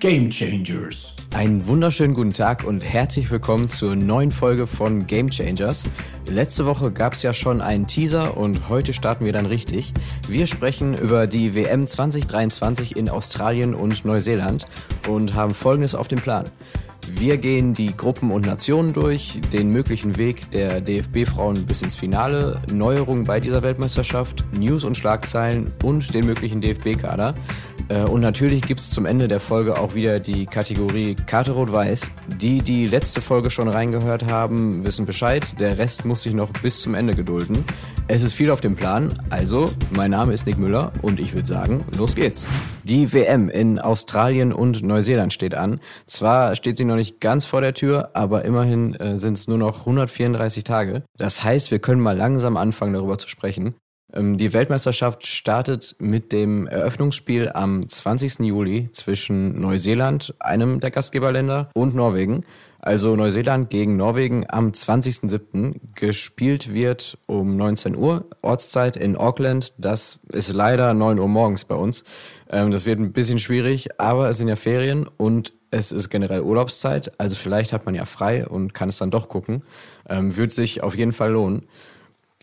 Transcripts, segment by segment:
Game Changers. Einen wunderschönen guten Tag und herzlich willkommen zur neuen Folge von Game Changers. Letzte Woche gab es ja schon einen Teaser und heute starten wir dann richtig. Wir sprechen über die WM 2023 in Australien und Neuseeland und haben Folgendes auf dem Plan. Wir gehen die Gruppen und Nationen durch, den möglichen Weg der DFB-Frauen bis ins Finale, Neuerungen bei dieser Weltmeisterschaft, News und Schlagzeilen und den möglichen DFB-Kader. Äh, und natürlich gibt's zum Ende der Folge auch wieder die Kategorie Karte Rot-Weiß. Die, die letzte Folge schon reingehört haben, wissen Bescheid. Der Rest muss sich noch bis zum Ende gedulden. Es ist viel auf dem Plan. Also, mein Name ist Nick Müller und ich würde sagen, los geht's. Die WM in Australien und Neuseeland steht an. Zwar steht sie noch nicht ganz vor der Tür, aber immerhin äh, sind es nur noch 134 Tage. Das heißt, wir können mal langsam anfangen, darüber zu sprechen. Ähm, die Weltmeisterschaft startet mit dem Eröffnungsspiel am 20. Juli zwischen Neuseeland, einem der Gastgeberländer, und Norwegen. Also Neuseeland gegen Norwegen am 20.07. Gespielt wird um 19 Uhr, Ortszeit in Auckland. Das ist leider 9 Uhr morgens bei uns. Ähm, das wird ein bisschen schwierig, aber es sind ja Ferien und es ist generell Urlaubszeit. Also vielleicht hat man ja frei und kann es dann doch gucken. Ähm, wird sich auf jeden Fall lohnen.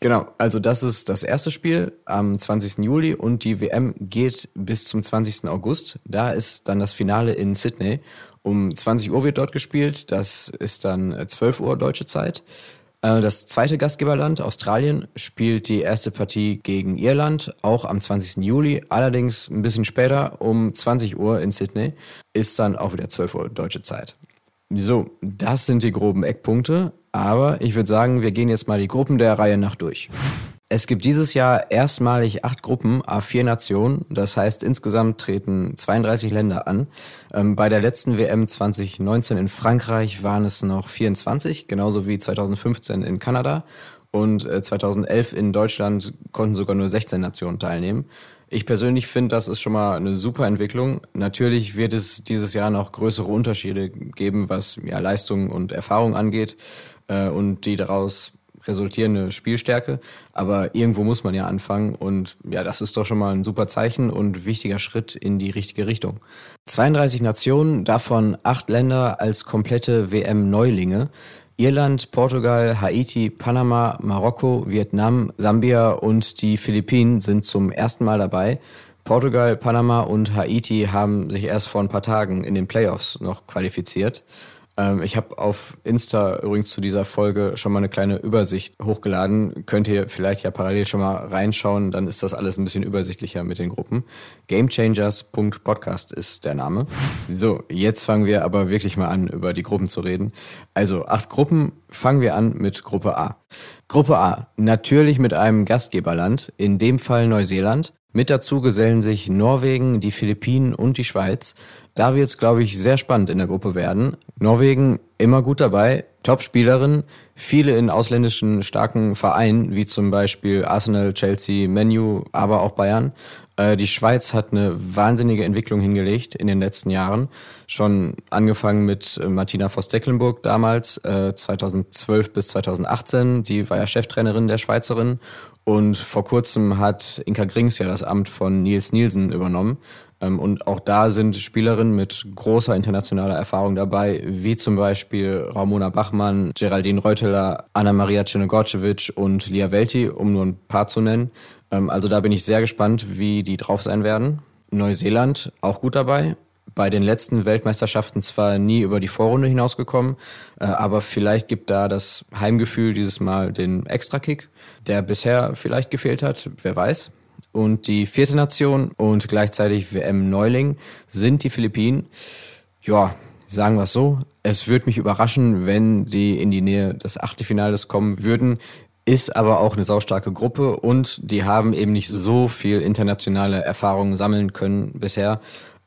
Genau, also das ist das erste Spiel am 20. Juli und die WM geht bis zum 20. August. Da ist dann das Finale in Sydney. Um 20 Uhr wird dort gespielt, das ist dann 12 Uhr deutsche Zeit. Äh, das zweite Gastgeberland, Australien, spielt die erste Partie gegen Irland, auch am 20. Juli, allerdings ein bisschen später, um 20 Uhr in Sydney, ist dann auch wieder 12 Uhr deutsche Zeit. So, das sind die groben Eckpunkte. Aber ich würde sagen, wir gehen jetzt mal die Gruppen der Reihe nach durch. Es gibt dieses Jahr erstmalig acht Gruppen, A4 Nationen. Das heißt, insgesamt treten 32 Länder an. Ähm, bei der letzten WM 2019 in Frankreich waren es noch 24, genauso wie 2015 in Kanada. Und äh, 2011 in Deutschland konnten sogar nur 16 Nationen teilnehmen. Ich persönlich finde, das ist schon mal eine super Entwicklung. Natürlich wird es dieses Jahr noch größere Unterschiede geben, was ja, Leistung und Erfahrung angeht äh, und die daraus resultierende Spielstärke. Aber irgendwo muss man ja anfangen und ja, das ist doch schon mal ein super Zeichen und wichtiger Schritt in die richtige Richtung. 32 Nationen, davon acht Länder als komplette WM-Neulinge. Irland, Portugal, Haiti, Panama, Marokko, Vietnam, Sambia und die Philippinen sind zum ersten Mal dabei. Portugal, Panama und Haiti haben sich erst vor ein paar Tagen in den Playoffs noch qualifiziert. Ähm, ich habe auf Insta übrigens zu dieser Folge schon mal eine kleine Übersicht hochgeladen. Könnt ihr vielleicht ja parallel schon mal reinschauen, dann ist das alles ein bisschen übersichtlicher mit den Gruppen. Gamechangers.podcast ist der Name. So, jetzt fangen wir aber wirklich mal an, über die Gruppen zu reden. Also acht Gruppen, fangen wir an mit Gruppe A. Gruppe A, natürlich mit einem Gastgeberland, in dem Fall Neuseeland. Mit dazu gesellen sich Norwegen, die Philippinen und die Schweiz. Da wird es, glaube ich, sehr spannend in der Gruppe werden. Norwegen immer gut dabei, Top-Spielerin, viele in ausländischen starken Vereinen, wie zum Beispiel Arsenal, Chelsea, Menu, aber auch Bayern. Äh, die Schweiz hat eine wahnsinnige Entwicklung hingelegt in den letzten Jahren. Schon angefangen mit äh, Martina Voss-Decklenburg damals, 2012 äh, bis 2018. Die war ja Cheftrainerin der Schweizerin. Und vor kurzem hat Inka Grings ja das Amt von Nils Nielsen übernommen. Ähm, und auch da sind Spielerinnen mit großer internationaler Erfahrung dabei, wie zum Beispiel Ramona Bachmann, Geraldine Reuteler, Anna-Maria Czernogorcevic und Lia Welti, um nur ein paar zu nennen. Ähm, also da bin ich sehr gespannt, wie die drauf sein werden. Neuseeland auch gut dabei. Bei den letzten Weltmeisterschaften zwar nie über die Vorrunde hinausgekommen, äh, aber vielleicht gibt da das Heimgefühl dieses Mal den Extrakick, der bisher vielleicht gefehlt hat, wer weiß. Und die vierte Nation und gleichzeitig WM-Neuling sind die Philippinen. Ja, sagen wir es so. Es würde mich überraschen, wenn die in die Nähe des Achtelfinales kommen würden. Ist aber auch eine saustarke Gruppe und die haben eben nicht so viel internationale Erfahrung sammeln können bisher.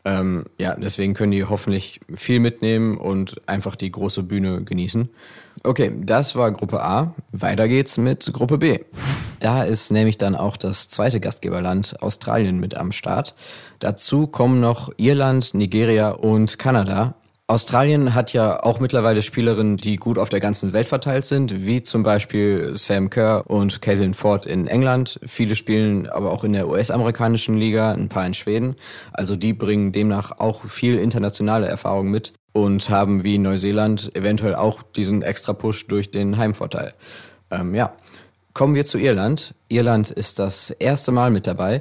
Ähm, ja, deswegen können die hoffentlich viel mitnehmen und einfach die große Bühne genießen. Okay, das war Gruppe A. Weiter geht's mit Gruppe B. Da ist nämlich dann auch das zweite Gastgeberland Australien mit am Start. Dazu kommen noch Irland, Nigeria und Kanada. Australien hat ja auch mittlerweile Spielerinnen, die gut auf der ganzen Welt verteilt sind, wie zum Beispiel Sam Kerr und Caitlin Ford in England. Viele spielen aber auch in der US-amerikanischen Liga, ein paar in Schweden. Also die bringen demnach auch viel internationale Erfahrung mit und haben wie Neuseeland eventuell auch diesen extra Push durch den Heimvorteil. Ähm, ja, kommen wir zu Irland. Irland ist das erste Mal mit dabei.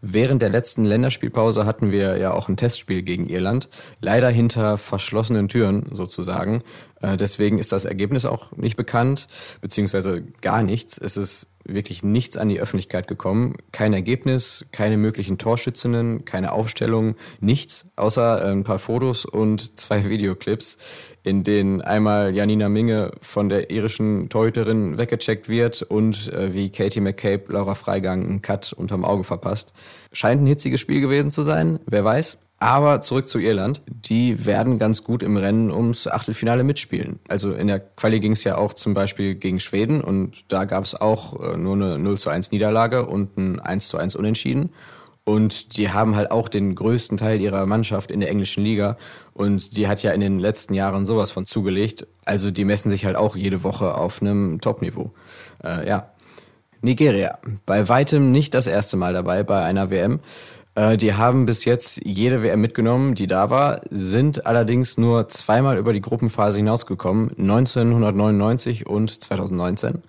Während der letzten Länderspielpause hatten wir ja auch ein Testspiel gegen Irland. Leider hinter verschlossenen Türen sozusagen. Äh, deswegen ist das Ergebnis auch nicht bekannt, beziehungsweise gar nichts. Es ist wirklich nichts an die Öffentlichkeit gekommen. Kein Ergebnis, keine möglichen Torschützinnen, keine Aufstellung, nichts, außer äh, ein paar Fotos und zwei Videoclips, in denen einmal Janina Minge von der irischen Torhüterin weggecheckt wird und äh, wie Katie McCabe Laura Freigang einen Cut unterm Auge verpasst. Scheint ein hitziges Spiel gewesen zu sein, wer weiß. Aber zurück zu Irland. Die werden ganz gut im Rennen ums Achtelfinale mitspielen. Also in der Quali ging es ja auch zum Beispiel gegen Schweden und da gab es auch äh, nur eine 0 zu 1 Niederlage und ein 1 zu 1 Unentschieden. Und die haben halt auch den größten Teil ihrer Mannschaft in der englischen Liga. Und die hat ja in den letzten Jahren sowas von zugelegt. Also die messen sich halt auch jede Woche auf einem Top-Niveau. Äh, ja. Nigeria. Bei weitem nicht das erste Mal dabei bei einer WM. Äh, die haben bis jetzt jede WM mitgenommen, die da war, sind allerdings nur zweimal über die Gruppenphase hinausgekommen, 1999 und 2019.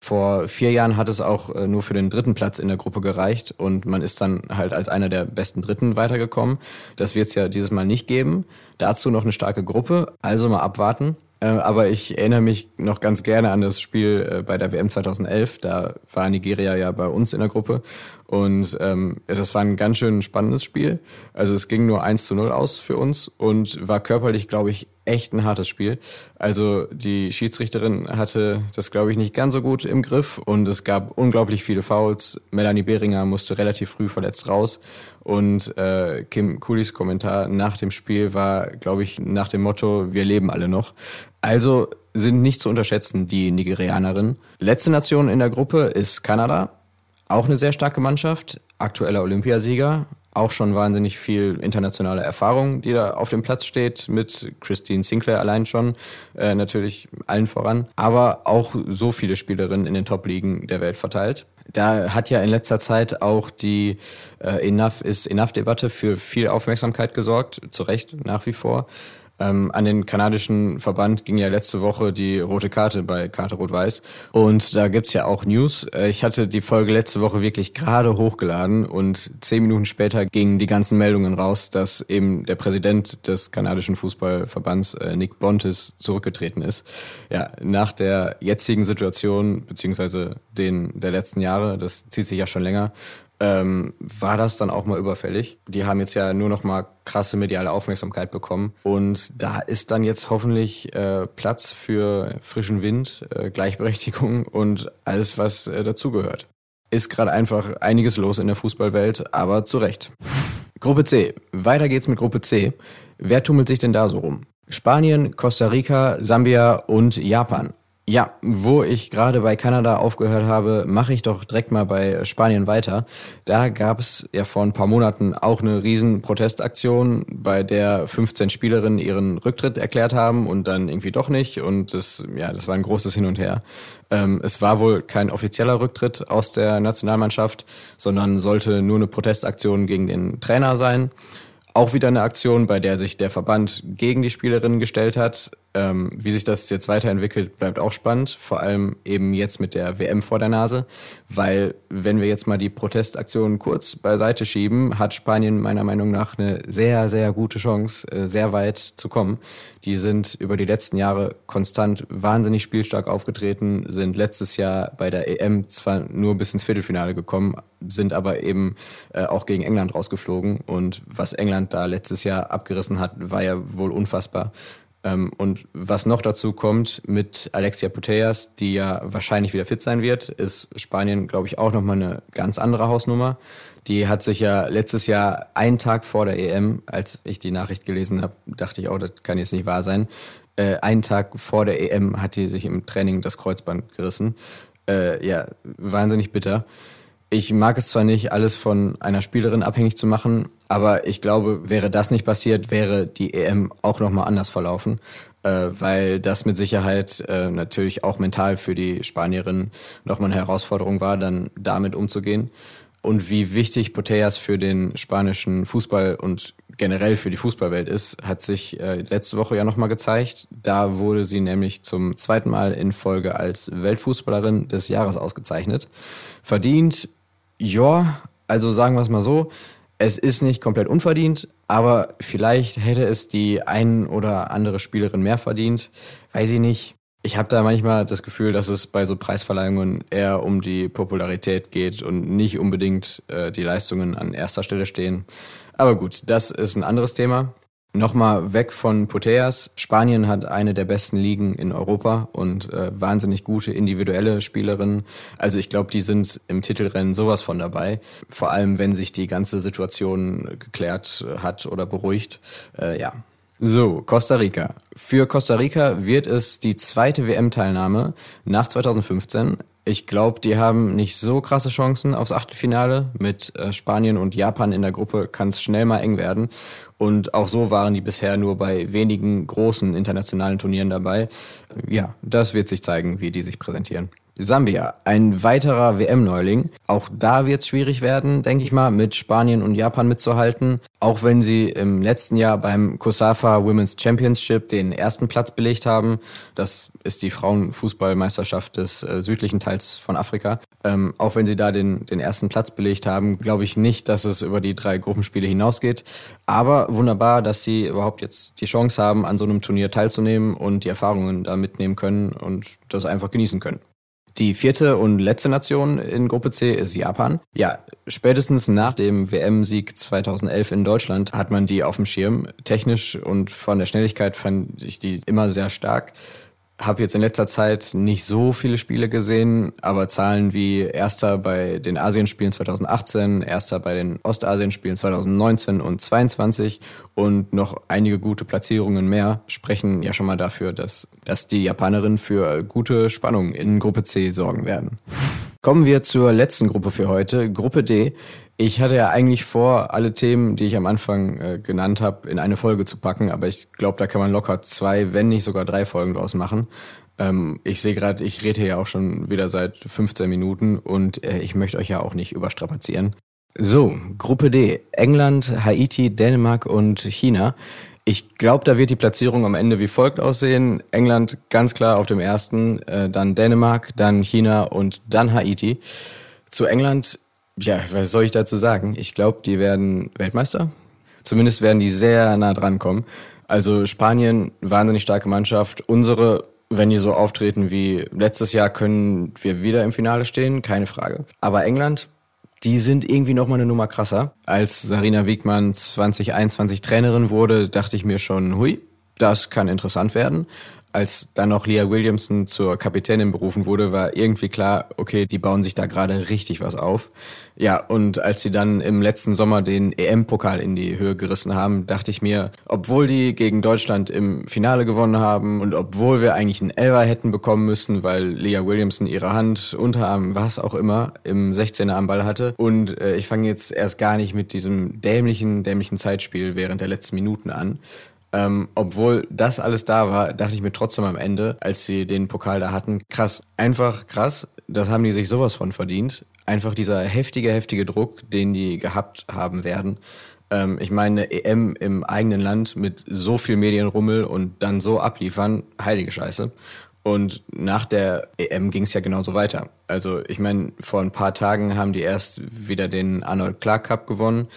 Vor vier Jahren hat es auch äh, nur für den dritten Platz in der Gruppe gereicht und man ist dann halt als einer der besten Dritten weitergekommen. Das wird es ja dieses Mal nicht geben. Dazu noch eine starke Gruppe, also mal abwarten. Äh, aber ich erinnere mich noch ganz gerne an das Spiel äh, bei der WM 2011. Da war Nigeria ja bei uns in der Gruppe. Und ähm, das war ein ganz schön spannendes Spiel. Also es ging nur 1 zu 0 aus für uns und war körperlich, glaube ich, echt ein hartes Spiel. Also die Schiedsrichterin hatte das, glaube ich, nicht ganz so gut im Griff und es gab unglaublich viele Fouls. Melanie Behringer musste relativ früh verletzt raus und äh, Kim Coolis Kommentar nach dem Spiel war, glaube ich, nach dem Motto, wir leben alle noch. Also sind nicht zu unterschätzen, die Nigerianerinnen. Letzte Nation in der Gruppe ist Kanada. Auch eine sehr starke Mannschaft, aktueller Olympiasieger, auch schon wahnsinnig viel internationale Erfahrung, die da auf dem Platz steht, mit Christine Sinclair allein schon, äh, natürlich allen voran, aber auch so viele Spielerinnen in den Top-Ligen der Welt verteilt. Da hat ja in letzter Zeit auch die äh, Enough is Enough-Debatte für viel Aufmerksamkeit gesorgt, zu Recht nach wie vor. Ähm, an den kanadischen Verband ging ja letzte Woche die rote Karte bei Karte Rot-Weiß. Und da gibt's ja auch News. Äh, ich hatte die Folge letzte Woche wirklich gerade hochgeladen und zehn Minuten später gingen die ganzen Meldungen raus, dass eben der Präsident des kanadischen Fußballverbands, äh, Nick Bontis, zurückgetreten ist. Ja, nach der jetzigen Situation, beziehungsweise den der letzten Jahre, das zieht sich ja schon länger, ähm, war das dann auch mal überfällig. Die haben jetzt ja nur noch mal krasse mediale Aufmerksamkeit bekommen und da ist dann jetzt hoffentlich äh, Platz für frischen Wind, äh, Gleichberechtigung und alles, was äh, dazugehört. Ist gerade einfach einiges los in der Fußballwelt, aber zu Recht. Gruppe C. Weiter geht's mit Gruppe C. Wer tummelt sich denn da so rum? Spanien, Costa Rica, Sambia und Japan. Ja, wo ich gerade bei Kanada aufgehört habe, mache ich doch direkt mal bei Spanien weiter. Da gab es ja vor ein paar Monaten auch eine riesen Protestaktion, bei der 15 Spielerinnen ihren Rücktritt erklärt haben und dann irgendwie doch nicht. Und das, ja, das war ein großes Hin und Her. Ähm, es war wohl kein offizieller Rücktritt aus der Nationalmannschaft, sondern sollte nur eine Protestaktion gegen den Trainer sein. Auch wieder eine Aktion, bei der sich der Verband gegen die Spielerinnen gestellt hat. Ähm, wie sich das jetzt weiterentwickelt, bleibt auch spannend. Vor allem eben jetzt mit der WM vor der Nase. Weil, wenn wir jetzt mal die Protestaktion kurz beiseite schieben, hat Spanien meiner Meinung nach eine sehr, sehr gute Chance, äh, sehr weit zu kommen. Die sind über die letzten Jahre konstant wahnsinnig spielstark aufgetreten, sind letztes Jahr bei der EM zwar nur bis ins Viertelfinale gekommen, sind aber eben äh, auch gegen England rausgeflogen. Und was England da letztes Jahr abgerissen hat, war ja wohl unfassbar. Ähm, und was noch dazu kommt mit Alexia Putellas, die ja wahrscheinlich wieder fit sein wird, ist Spanien, glaube ich, auch nochmal eine ganz andere Hausnummer. Die hat sich ja letztes Jahr einen Tag vor der EM, als ich die Nachricht gelesen habe, dachte ich, oh, das kann jetzt nicht wahr sein. Äh, einen Tag vor der EM hat die sich im Training das Kreuzband gerissen. Äh, ja, wahnsinnig bitter. Ich mag es zwar nicht, alles von einer Spielerin abhängig zu machen, aber ich glaube, wäre das nicht passiert, wäre die EM auch nochmal anders verlaufen, äh, weil das mit Sicherheit äh, natürlich auch mental für die Spanierin nochmal eine Herausforderung war, dann damit umzugehen. Und wie wichtig Poteas für den spanischen Fußball und generell für die Fußballwelt ist, hat sich äh, letzte Woche ja nochmal gezeigt. Da wurde sie nämlich zum zweiten Mal in Folge als Weltfußballerin des Jahres ausgezeichnet. Verdient, ja, also sagen wir es mal so, es ist nicht komplett unverdient, aber vielleicht hätte es die ein oder andere Spielerin mehr verdient. Weiß ich nicht. Ich habe da manchmal das Gefühl, dass es bei so Preisverleihungen eher um die Popularität geht und nicht unbedingt äh, die Leistungen an erster Stelle stehen. Aber gut, das ist ein anderes Thema. Nochmal weg von Poteas. Spanien hat eine der besten Ligen in Europa und äh, wahnsinnig gute individuelle Spielerinnen. Also ich glaube, die sind im Titelrennen sowas von dabei. Vor allem, wenn sich die ganze Situation geklärt hat oder beruhigt. Äh, ja. So, Costa Rica. Für Costa Rica wird es die zweite WM-Teilnahme nach 2015. Ich glaube, die haben nicht so krasse Chancen aufs Achtelfinale. Mit äh, Spanien und Japan in der Gruppe kann es schnell mal eng werden. Und auch so waren die bisher nur bei wenigen großen internationalen Turnieren dabei. Ja, das wird sich zeigen, wie die sich präsentieren. Sambia, ein weiterer WM-Neuling. Auch da wird es schwierig werden, denke ich mal, mit Spanien und Japan mitzuhalten. Auch wenn sie im letzten Jahr beim COSAFA Women's Championship den ersten Platz belegt haben. Das ist die Frauenfußballmeisterschaft des äh, südlichen Teils von Afrika. Ähm, auch wenn sie da den, den ersten Platz belegt haben, glaube ich nicht, dass es über die drei Gruppenspiele hinausgeht. Aber wunderbar, dass sie überhaupt jetzt die Chance haben, an so einem Turnier teilzunehmen und die Erfahrungen da mitnehmen können und das einfach genießen können. Die vierte und letzte Nation in Gruppe C ist Japan. Ja, spätestens nach dem WM-Sieg 2011 in Deutschland hat man die auf dem Schirm. Technisch und von der Schnelligkeit fand ich die immer sehr stark. Habe jetzt in letzter Zeit nicht so viele Spiele gesehen, aber Zahlen wie Erster bei den Asienspielen 2018, Erster bei den Ostasienspielen 2019 und 22 und noch einige gute Platzierungen mehr sprechen ja schon mal dafür, dass, dass die Japanerinnen für gute Spannung in Gruppe C sorgen werden. Kommen wir zur letzten Gruppe für heute, Gruppe D. Ich hatte ja eigentlich vor, alle Themen, die ich am Anfang äh, genannt habe, in eine Folge zu packen, aber ich glaube, da kann man locker zwei, wenn nicht sogar drei Folgen draus machen. Ähm, ich sehe gerade, ich rede hier ja auch schon wieder seit 15 Minuten und äh, ich möchte euch ja auch nicht überstrapazieren. So, Gruppe D. England, Haiti, Dänemark und China. Ich glaube, da wird die Platzierung am Ende wie folgt aussehen. England ganz klar auf dem ersten, äh, dann Dänemark, dann China und dann Haiti. Zu England ja, was soll ich dazu sagen? Ich glaube, die werden Weltmeister. Zumindest werden die sehr nah dran kommen. Also Spanien, wahnsinnig starke Mannschaft. Unsere, wenn die so auftreten wie letztes Jahr, können wir wieder im Finale stehen, keine Frage. Aber England, die sind irgendwie noch mal eine Nummer krasser. Als Sarina Wiegmann 2021 Trainerin wurde, dachte ich mir schon, hui, das kann interessant werden als dann auch Leah Williamson zur Kapitänin berufen wurde, war irgendwie klar, okay, die bauen sich da gerade richtig was auf. Ja, und als sie dann im letzten Sommer den EM-Pokal in die Höhe gerissen haben, dachte ich mir, obwohl die gegen Deutschland im Finale gewonnen haben und obwohl wir eigentlich einen Elfer hätten bekommen müssen, weil Leah Williamson ihre Hand, Unterarm, was auch immer, im 16er am Ball hatte. Und äh, ich fange jetzt erst gar nicht mit diesem dämlichen, dämlichen Zeitspiel während der letzten Minuten an, ähm, obwohl das alles da war, dachte ich mir trotzdem am Ende, als sie den Pokal da hatten, krass, einfach krass, das haben die sich sowas von verdient. Einfach dieser heftige, heftige Druck, den die gehabt haben werden. Ähm, ich meine, EM im eigenen Land mit so viel Medienrummel und dann so abliefern, heilige Scheiße. Und nach der EM ging es ja genauso weiter. Also ich meine, vor ein paar Tagen haben die erst wieder den Arnold Clark Cup gewonnen,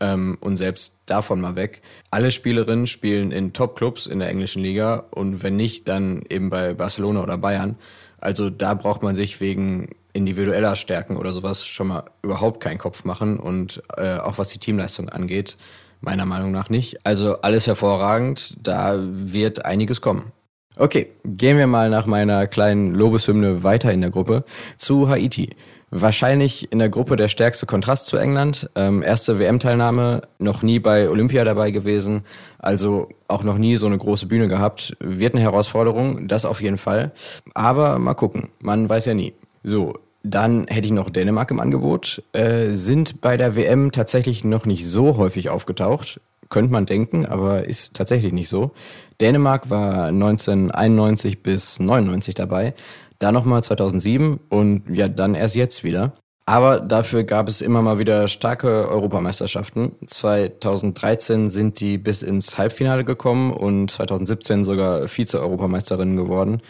ähm, und selbst davon mal weg. Alle Spielerinnen spielen in Top-Clubs in der englischen Liga und wenn nicht, dann eben bei Barcelona oder Bayern. Also da braucht man sich wegen individueller Stärken oder sowas schon mal überhaupt keinen Kopf machen und äh, auch was die Teamleistung angeht, meiner Meinung nach nicht. Also alles hervorragend, da wird einiges kommen. Okay, gehen wir mal nach meiner kleinen Lobeshymne weiter in der Gruppe zu Haiti. Wahrscheinlich in der Gruppe der stärkste Kontrast zu England. Ähm, erste WM-Teilnahme, noch nie bei Olympia dabei gewesen, also auch noch nie so eine große Bühne gehabt. Wird eine Herausforderung, das auf jeden Fall. Aber mal gucken, man weiß ja nie. So, Dann hätte ich noch Dänemark im Angebot. Äh, sind bei der WM tatsächlich noch nicht so häufig aufgetaucht. Könnte man denken, aber ist tatsächlich nicht so. Dänemark war 1991 bis 99 dabei, da nochmal 2007 und ja, dann erst jetzt wieder. Aber dafür gab es immer mal wieder starke Europameisterschaften. 2013 sind die bis ins Halbfinale gekommen und 2017 sogar Vize-Europameisterinnen geworden.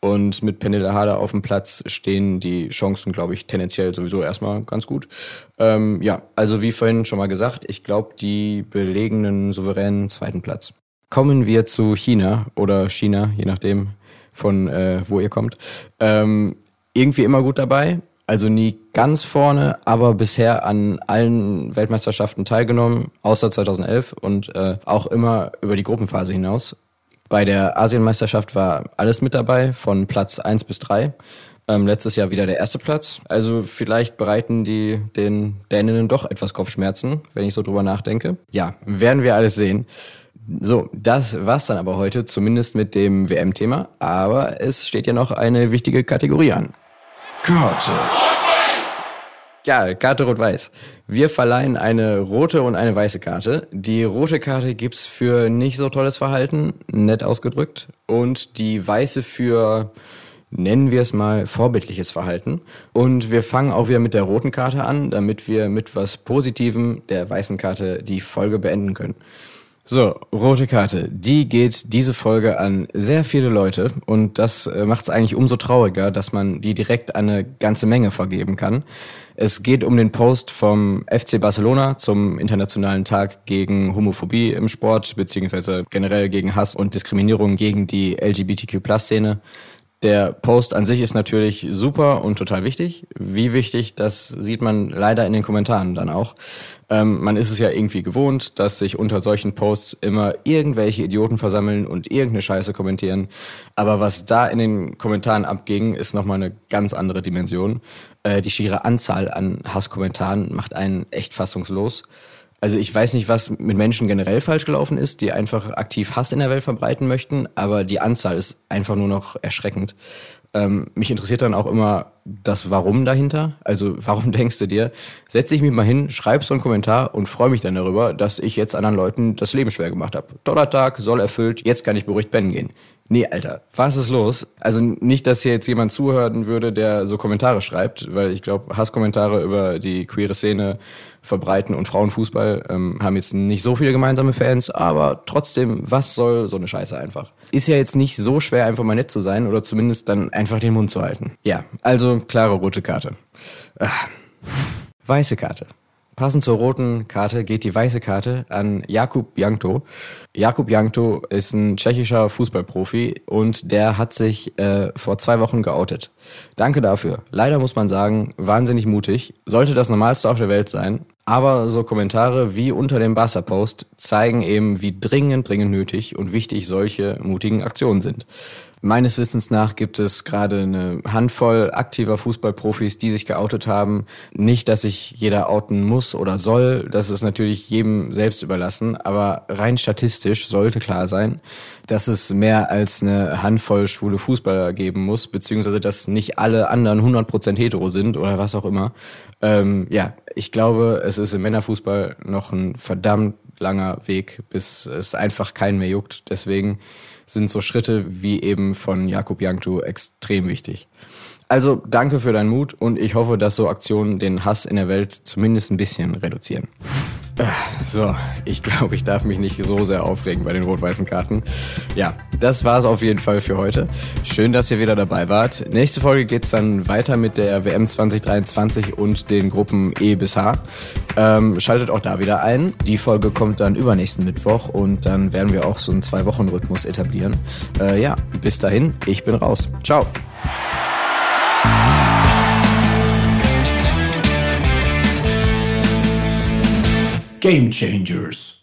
Und mit Penela Harder auf dem Platz stehen die Chancen, glaube ich, tendenziell sowieso erstmal ganz gut. Ähm, ja, also wie vorhin schon mal gesagt, ich glaube, die belegen einen souveränen zweiten Platz. Kommen wir zu China oder China, je nachdem von äh, wo ihr kommt. Ähm, irgendwie immer gut dabei. Also nie ganz vorne, aber bisher an allen Weltmeisterschaften teilgenommen, außer 2011 und äh, auch immer über die Gruppenphase hinaus. Bei der Asienmeisterschaft war alles mit dabei, von Platz 1 bis 3. Ähm, letztes Jahr wieder der erste Platz. Also vielleicht bereiten die den Däninnen doch etwas Kopfschmerzen, wenn ich so drüber nachdenke. Ja, werden wir alles sehen. So, das war's dann aber heute, zumindest mit dem WM-Thema. Aber es steht ja noch eine wichtige Kategorie an. Karte. Ja, Karte Rot-Weiß. Wir verleihen eine rote und eine weiße Karte. Die rote Karte gibt's für nicht so tolles Verhalten, nett ausgedrückt. Und die weiße für, nennen wir es mal, vorbildliches Verhalten. Und wir fangen auch wieder mit der roten Karte an, damit wir mit was Positivem der weißen Karte die Folge beenden können. So, rote Karte. Die geht diese Folge an sehr viele Leute und das äh, macht es eigentlich umso trauriger, dass man die direkt eine ganze Menge vergeben kann. Es geht um den Post vom FC Barcelona zum Internationalen Tag gegen Homophobie im Sport, beziehungsweise generell gegen Hass und Diskriminierung gegen die LGBTQ-Plus-Szene. Der Post an sich ist natürlich super und total wichtig. Wie wichtig, das sieht man leider in den Kommentaren dann auch. Ähm, man ist es ja irgendwie gewohnt, dass sich unter solchen Posts immer irgendwelche Idioten versammeln und irgendeine Scheiße kommentieren. Aber was da in den Kommentaren abging, ist nochmal eine ganz andere Dimension. Äh, die schiere Anzahl an Hasskommentaren macht einen echt fassungslos. Also ich weiß nicht, was mit Menschen generell falsch gelaufen ist, die einfach aktiv Hass in der Welt verbreiten möchten, aber die Anzahl ist einfach nur noch erschreckend. Ähm, mich interessiert dann auch immer das Warum dahinter. Also warum denkst du dir, setz dich mich mal hin, schreib so einen Kommentar und freue mich dann darüber, dass ich jetzt anderen Leuten das Leben schwer gemacht habe. Toller Tag, soll erfüllt, jetzt kann ich beruhigt pennen gehen. Nee, Alter, was ist los? Also nicht, dass hier jetzt jemand zuhören würde, der so Kommentare schreibt, weil ich glaube, Hasskommentare über die queere Szene verbreiten und Frauenfußball ähm, haben jetzt nicht so viele gemeinsame Fans, aber trotzdem, was soll so eine Scheiße einfach? Ist ja jetzt nicht so schwer, einfach mal nett zu sein oder zumindest dann einfach den Mund zu halten. Ja, also klare rote Karte. Ah. Weiße Karte. Passend zur roten Karte geht die weiße Karte an Jakub Jankto. Jakub Jankto ist ein tschechischer Fußballprofi und der hat sich äh, vor zwei Wochen geoutet. Danke dafür. Leider muss man sagen, wahnsinnig mutig. Sollte das Normalste auf der Welt sein. Aber so Kommentare wie unter dem Barca-Post zeigen eben, wie dringend, dringend nötig und wichtig solche mutigen Aktionen sind. Meines Wissens nach gibt es gerade eine Handvoll aktiver Fußballprofis, die sich geoutet haben. Nicht, dass sich jeder outen muss oder soll, das ist natürlich jedem selbst überlassen, aber rein statistisch sollte klar sein, dass es mehr als eine Handvoll schwule Fußballer geben muss, beziehungsweise dass nicht alle anderen 100% hetero sind oder was auch immer. Ähm, ja, ich glaube, es ist im Männerfußball noch ein verdammt langer Weg, bis es einfach keinen mehr juckt. Deswegen sind so Schritte wie eben von Jakub Jankto extrem wichtig. Also danke für deinen Mut und ich hoffe, dass so Aktionen den Hass in der Welt zumindest ein bisschen reduzieren. So, ich glaube, ich darf mich nicht so sehr aufregen bei den rot-weißen Karten. Ja, das war's auf jeden Fall für heute. Schön, dass ihr wieder dabei wart. Nächste Folge geht's dann weiter mit der WM 2023 und den Gruppen E bis H. Ähm, schaltet auch da wieder ein. Die Folge kommt dann übernächsten Mittwoch und dann werden wir auch so einen Zwei-Wochen-Rhythmus etablieren. Äh, ja, bis dahin, ich bin raus. Ciao. Game Changers.